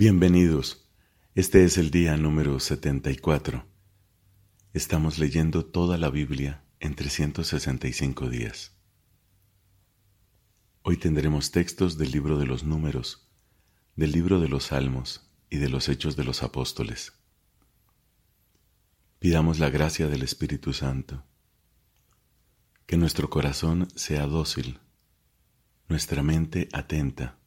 Bienvenidos. Este es el día número 74. Estamos leyendo toda la Biblia en 365 días. Hoy tendremos textos del libro de los números, del libro de los salmos y de los hechos de los apóstoles. Pidamos la gracia del Espíritu Santo. Que nuestro corazón sea dócil, nuestra mente atenta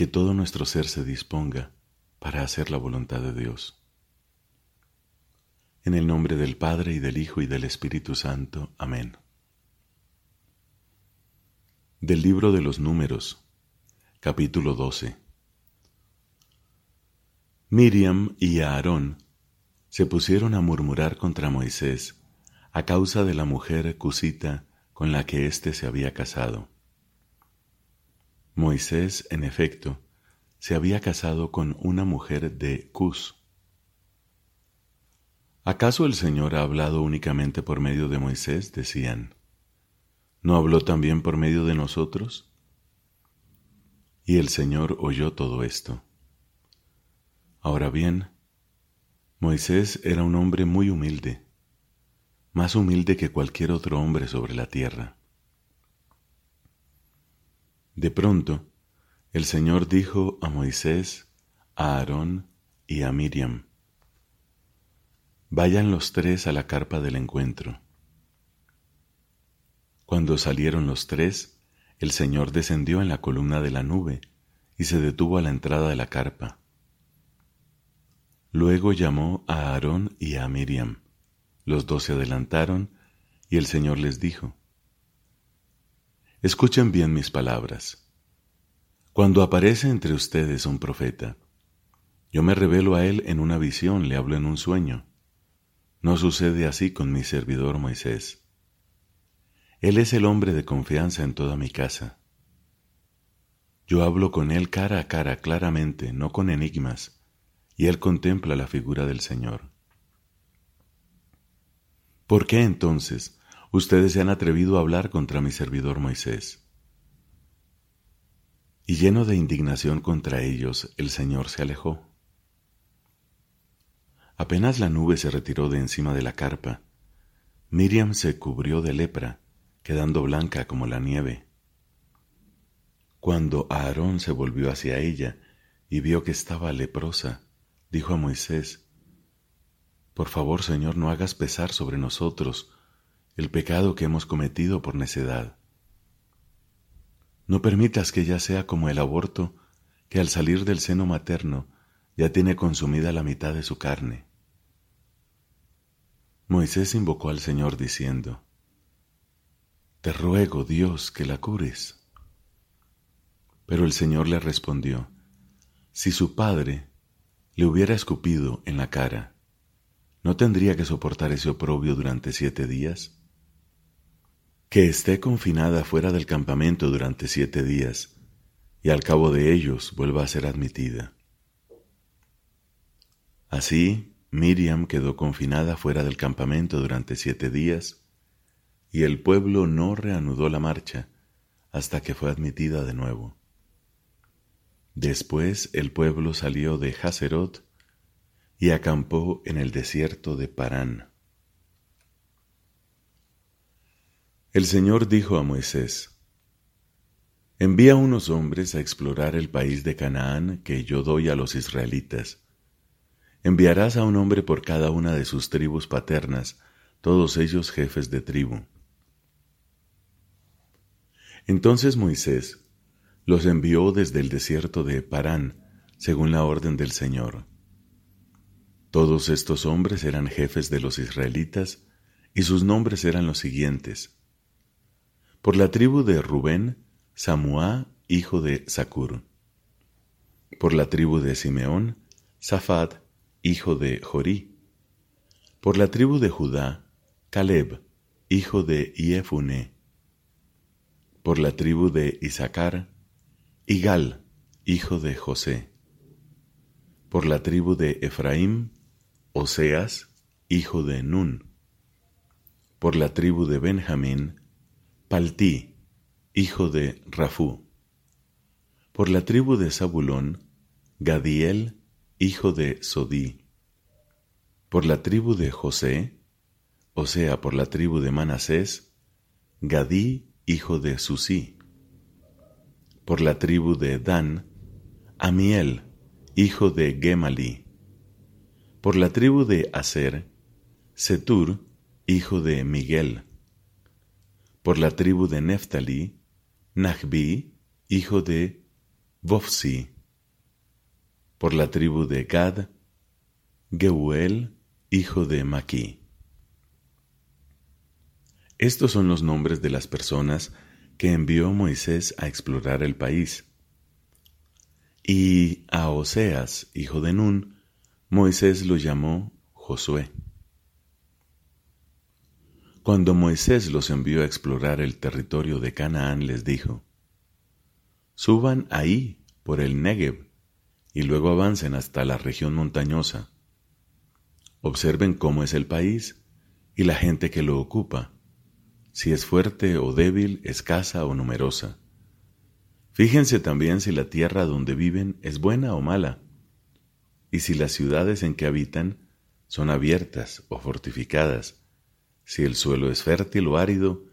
que todo nuestro ser se disponga para hacer la voluntad de Dios. En el nombre del Padre y del Hijo y del Espíritu Santo. Amén. Del libro de los números, capítulo 12. Miriam y Aarón se pusieron a murmurar contra Moisés a causa de la mujer cusita con la que éste se había casado. Moisés, en efecto, se había casado con una mujer de Cus. ¿Acaso el Señor ha hablado únicamente por medio de Moisés? decían. ¿No habló también por medio de nosotros? Y el Señor oyó todo esto. Ahora bien, Moisés era un hombre muy humilde, más humilde que cualquier otro hombre sobre la tierra. De pronto, el Señor dijo a Moisés, a Aarón y a Miriam, Vayan los tres a la carpa del encuentro. Cuando salieron los tres, el Señor descendió en la columna de la nube y se detuvo a la entrada de la carpa. Luego llamó a Aarón y a Miriam. Los dos se adelantaron y el Señor les dijo, Escuchen bien mis palabras. Cuando aparece entre ustedes un profeta, yo me revelo a él en una visión, le hablo en un sueño. No sucede así con mi servidor Moisés. Él es el hombre de confianza en toda mi casa. Yo hablo con él cara a cara claramente, no con enigmas, y él contempla la figura del Señor. ¿Por qué entonces ustedes se han atrevido a hablar contra mi servidor Moisés. Y lleno de indignación contra ellos, el Señor se alejó. Apenas la nube se retiró de encima de la carpa, Miriam se cubrió de lepra, quedando blanca como la nieve. Cuando Aarón se volvió hacia ella y vio que estaba leprosa, dijo a Moisés, Por favor, Señor, no hagas pesar sobre nosotros el pecado que hemos cometido por necedad. No permitas que ella sea como el aborto que al salir del seno materno ya tiene consumida la mitad de su carne. Moisés invocó al Señor diciendo, Te ruego, Dios, que la cures. Pero el Señor le respondió, Si su padre le hubiera escupido en la cara, ¿no tendría que soportar ese oprobio durante siete días? Que esté confinada fuera del campamento durante siete días, y al cabo de ellos vuelva a ser admitida. Así, Miriam quedó confinada fuera del campamento durante siete días, y el pueblo no reanudó la marcha hasta que fue admitida de nuevo. Después el pueblo salió de Haserot y acampó en el desierto de Parán. El Señor dijo a Moisés, Envía unos hombres a explorar el país de Canaán que yo doy a los israelitas. Enviarás a un hombre por cada una de sus tribus paternas, todos ellos jefes de tribu. Entonces Moisés los envió desde el desierto de Parán, según la orden del Señor. Todos estos hombres eran jefes de los israelitas, y sus nombres eran los siguientes. Por la tribu de Rubén, Samuá, hijo de Zacur. Por la tribu de Simeón, Safat, hijo de Jorí. Por la tribu de Judá, Caleb, hijo de Iefune. Por la tribu de Isaacar, Igal, hijo de José. Por la tribu de Efraín, Oseas, hijo de Nun. Por la tribu de Benjamín, Paltí, hijo de Rafú. Por la tribu de Zabulón, Gadiel, hijo de Sodí. Por la tribu de José, o sea, por la tribu de Manasés, Gadí, hijo de Susí. Por la tribu de Dan, Amiel, hijo de Gemalí. Por la tribu de Aser, Setur, hijo de Miguel. Por la tribu de Neftali, Nahbi, hijo de Vofsi. Por la tribu de Gad, Geuel, hijo de Maquí. Estos son los nombres de las personas que envió Moisés a explorar el país. Y a Oseas, hijo de Nun, Moisés lo llamó Josué. Cuando Moisés los envió a explorar el territorio de Canaán, les dijo, Suban ahí por el Negev y luego avancen hasta la región montañosa. Observen cómo es el país y la gente que lo ocupa, si es fuerte o débil, escasa o numerosa. Fíjense también si la tierra donde viven es buena o mala, y si las ciudades en que habitan son abiertas o fortificadas, si el suelo es fértil o árido,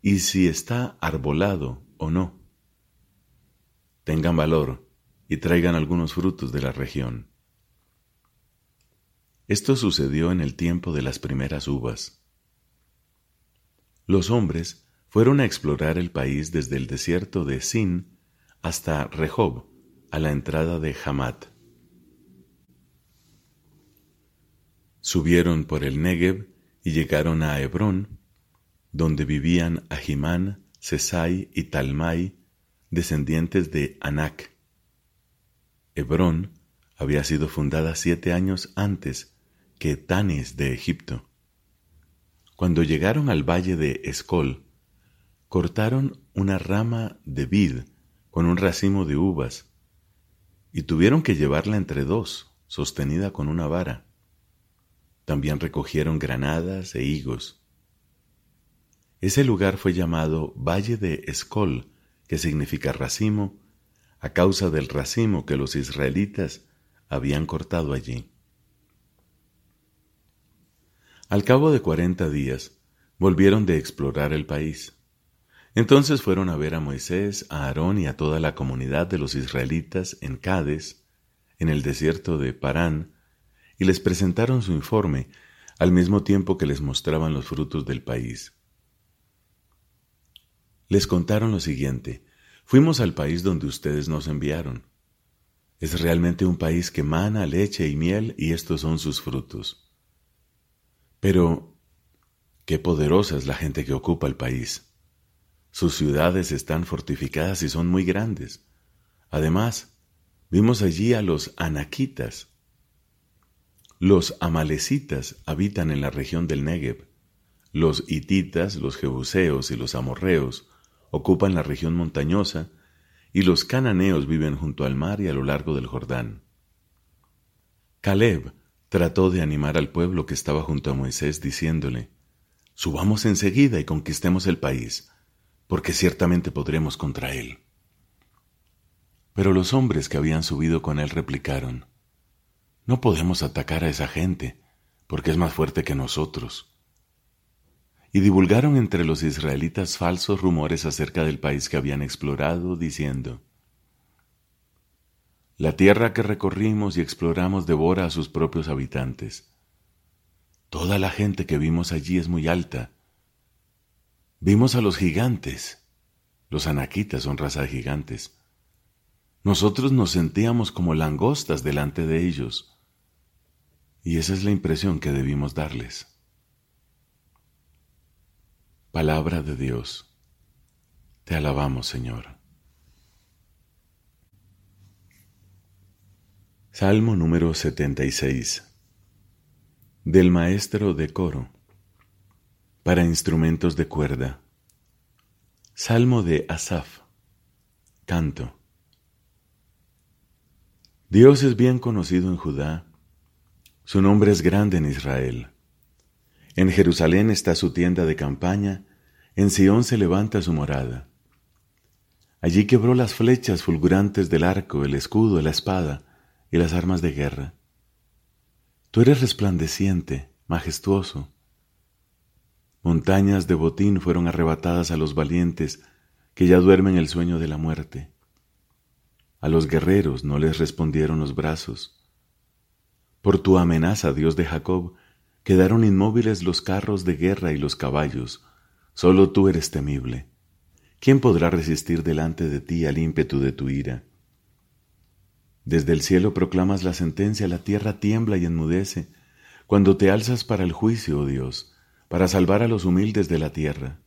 y si está arbolado o no. Tengan valor y traigan algunos frutos de la región. Esto sucedió en el tiempo de las primeras uvas. Los hombres fueron a explorar el país desde el desierto de Sin hasta Rehob, a la entrada de Hamat. Subieron por el Negev y llegaron a Hebrón, donde vivían Ahimán, Sesai y Talmai, descendientes de Anac. Hebrón había sido fundada siete años antes que Tanis de Egipto. Cuando llegaron al valle de Escol, cortaron una rama de vid con un racimo de uvas y tuvieron que llevarla entre dos, sostenida con una vara. También recogieron granadas e higos. Ese lugar fue llamado Valle de Escol, que significa racimo, a causa del racimo que los israelitas habían cortado allí. Al cabo de cuarenta días, volvieron de explorar el país. Entonces fueron a ver a Moisés, a Aarón y a toda la comunidad de los israelitas en Cades, en el desierto de Parán, y les presentaron su informe al mismo tiempo que les mostraban los frutos del país. Les contaron lo siguiente, fuimos al país donde ustedes nos enviaron. Es realmente un país que mana leche y miel y estos son sus frutos. Pero, qué poderosa es la gente que ocupa el país. Sus ciudades están fortificadas y son muy grandes. Además, vimos allí a los anaquitas. Los amalecitas habitan en la región del Negev. Los hititas, los jebuseos y los amorreos ocupan la región montañosa y los cananeos viven junto al mar y a lo largo del Jordán. Caleb trató de animar al pueblo que estaba junto a Moisés diciéndole, Subamos enseguida y conquistemos el país, porque ciertamente podremos contra él. Pero los hombres que habían subido con él replicaron, No podemos atacar a esa gente, porque es más fuerte que nosotros. Y divulgaron entre los israelitas falsos rumores acerca del país que habían explorado, diciendo, la tierra que recorrimos y exploramos devora a sus propios habitantes. Toda la gente que vimos allí es muy alta. Vimos a los gigantes. Los anaquitas son raza de gigantes. Nosotros nos sentíamos como langostas delante de ellos. Y esa es la impresión que debimos darles. Palabra de Dios. Te alabamos, Señor. Salmo número 76 Del maestro de coro para instrumentos de cuerda. Salmo de Asaf. Canto. Dios es bien conocido en Judá, su nombre es grande en Israel. En Jerusalén está su tienda de campaña, en Sión se levanta su morada. Allí quebró las flechas fulgurantes del arco, el escudo, la espada, y las armas de guerra. Tú eres resplandeciente, majestuoso. Montañas de botín fueron arrebatadas a los valientes que ya duermen el sueño de la muerte. A los guerreros no les respondieron los brazos. Por tu amenaza, Dios de Jacob, quedaron inmóviles los carros de guerra y los caballos. Solo tú eres temible. ¿Quién podrá resistir delante de ti al ímpetu de tu ira? Desde el cielo proclamas la sentencia, la tierra tiembla y enmudece, cuando te alzas para el juicio, oh Dios, para salvar a los humildes de la tierra.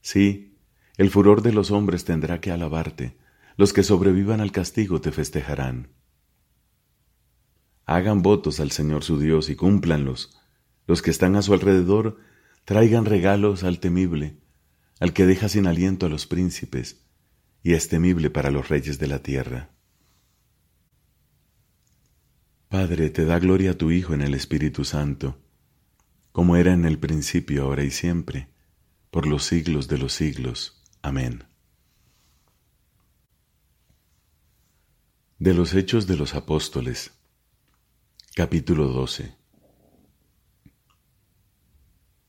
Sí, el furor de los hombres tendrá que alabarte, los que sobrevivan al castigo te festejarán. Hagan votos al Señor su Dios y cúmplanlos. Los que están a su alrededor traigan regalos al temible, al que deja sin aliento a los príncipes, y es temible para los reyes de la tierra. Padre, te da gloria a tu Hijo en el Espíritu Santo, como era en el principio, ahora y siempre, por los siglos de los siglos. Amén. De los Hechos de los Apóstoles, capítulo 12.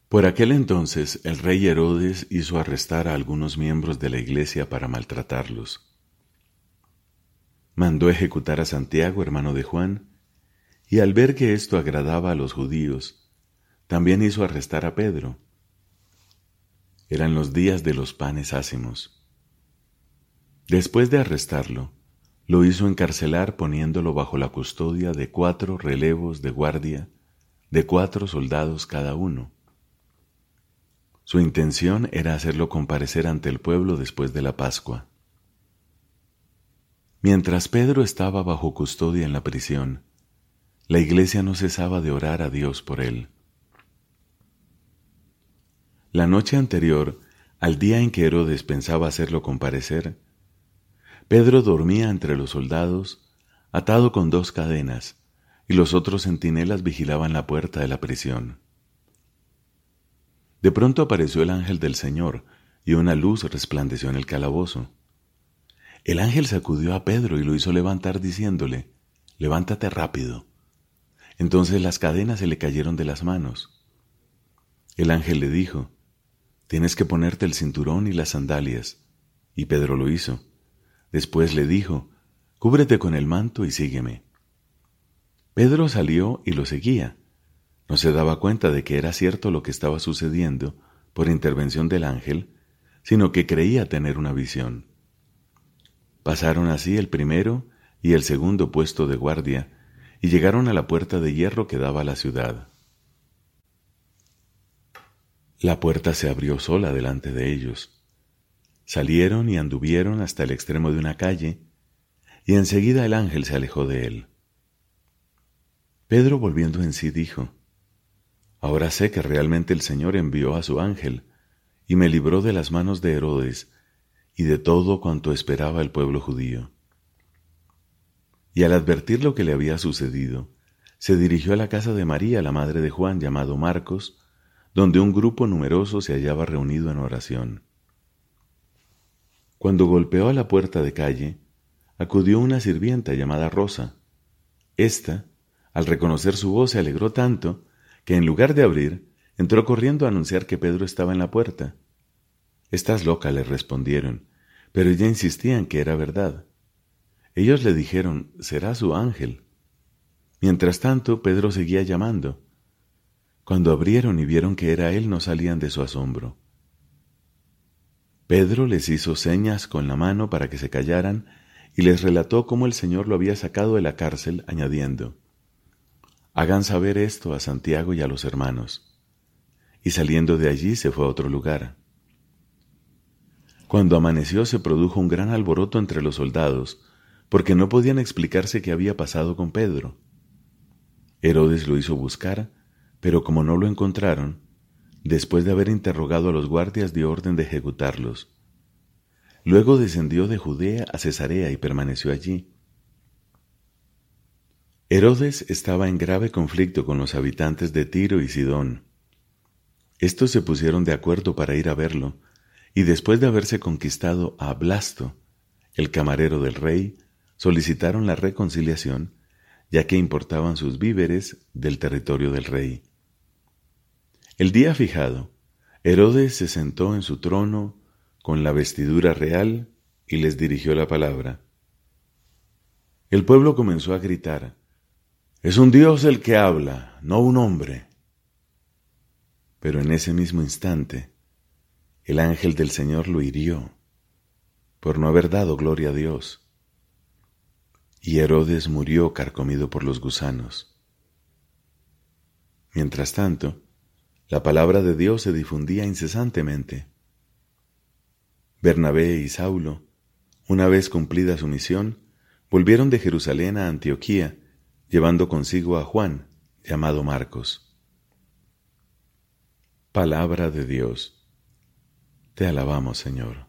Por aquel entonces el rey Herodes hizo arrestar a algunos miembros de la iglesia para maltratarlos. Mandó ejecutar a Santiago, hermano de Juan, y al ver que esto agradaba a los judíos, también hizo arrestar a Pedro. Eran los días de los panes ácimos. Después de arrestarlo, lo hizo encarcelar poniéndolo bajo la custodia de cuatro relevos de guardia, de cuatro soldados cada uno. Su intención era hacerlo comparecer ante el pueblo después de la Pascua. Mientras Pedro estaba bajo custodia en la prisión, la iglesia no cesaba de orar a Dios por él. La noche anterior, al día en que Herodes pensaba hacerlo comparecer, Pedro dormía entre los soldados, atado con dos cadenas, y los otros centinelas vigilaban la puerta de la prisión. De pronto apareció el ángel del Señor, y una luz resplandeció en el calabozo. El ángel sacudió a Pedro y lo hizo levantar diciéndole, Levántate rápido. Entonces las cadenas se le cayeron de las manos. El ángel le dijo, Tienes que ponerte el cinturón y las sandalias. Y Pedro lo hizo. Después le dijo, Cúbrete con el manto y sígueme. Pedro salió y lo seguía. No se daba cuenta de que era cierto lo que estaba sucediendo por intervención del ángel, sino que creía tener una visión. Pasaron así el primero y el segundo puesto de guardia y llegaron a la puerta de hierro que daba a la ciudad. La puerta se abrió sola delante de ellos. Salieron y anduvieron hasta el extremo de una calle, y enseguida el ángel se alejó de él. Pedro volviendo en sí dijo, Ahora sé que realmente el Señor envió a su ángel y me libró de las manos de Herodes y de todo cuanto esperaba el pueblo judío. Y al advertir lo que le había sucedido, se dirigió a la casa de María, la madre de Juan, llamado Marcos, donde un grupo numeroso se hallaba reunido en oración. Cuando golpeó a la puerta de calle, acudió una sirvienta llamada Rosa. Esta, al reconocer su voz, se alegró tanto que en lugar de abrir, entró corriendo a anunciar que Pedro estaba en la puerta. Estás loca, le respondieron, pero ella insistía en que era verdad. Ellos le dijeron, será su ángel. Mientras tanto, Pedro seguía llamando. Cuando abrieron y vieron que era él, no salían de su asombro. Pedro les hizo señas con la mano para que se callaran y les relató cómo el Señor lo había sacado de la cárcel, añadiendo, Hagan saber esto a Santiago y a los hermanos. Y saliendo de allí se fue a otro lugar. Cuando amaneció se produjo un gran alboroto entre los soldados, porque no podían explicarse qué había pasado con Pedro. Herodes lo hizo buscar, pero como no lo encontraron, Después de haber interrogado a los guardias, dio orden de ejecutarlos. Luego descendió de Judea a Cesarea y permaneció allí. Herodes estaba en grave conflicto con los habitantes de Tiro y Sidón. Estos se pusieron de acuerdo para ir a verlo, y después de haberse conquistado a Blasto, el camarero del rey, solicitaron la reconciliación ya que importaban sus víveres del territorio del rey. El día fijado, Herodes se sentó en su trono con la vestidura real y les dirigió la palabra. El pueblo comenzó a gritar, Es un Dios el que habla, no un hombre. Pero en ese mismo instante, el ángel del Señor lo hirió por no haber dado gloria a Dios. Y Herodes murió carcomido por los gusanos. Mientras tanto, la palabra de Dios se difundía incesantemente. Bernabé y Saulo, una vez cumplida su misión, volvieron de Jerusalén a Antioquía, llevando consigo a Juan, llamado Marcos. Palabra de Dios. Te alabamos, Señor.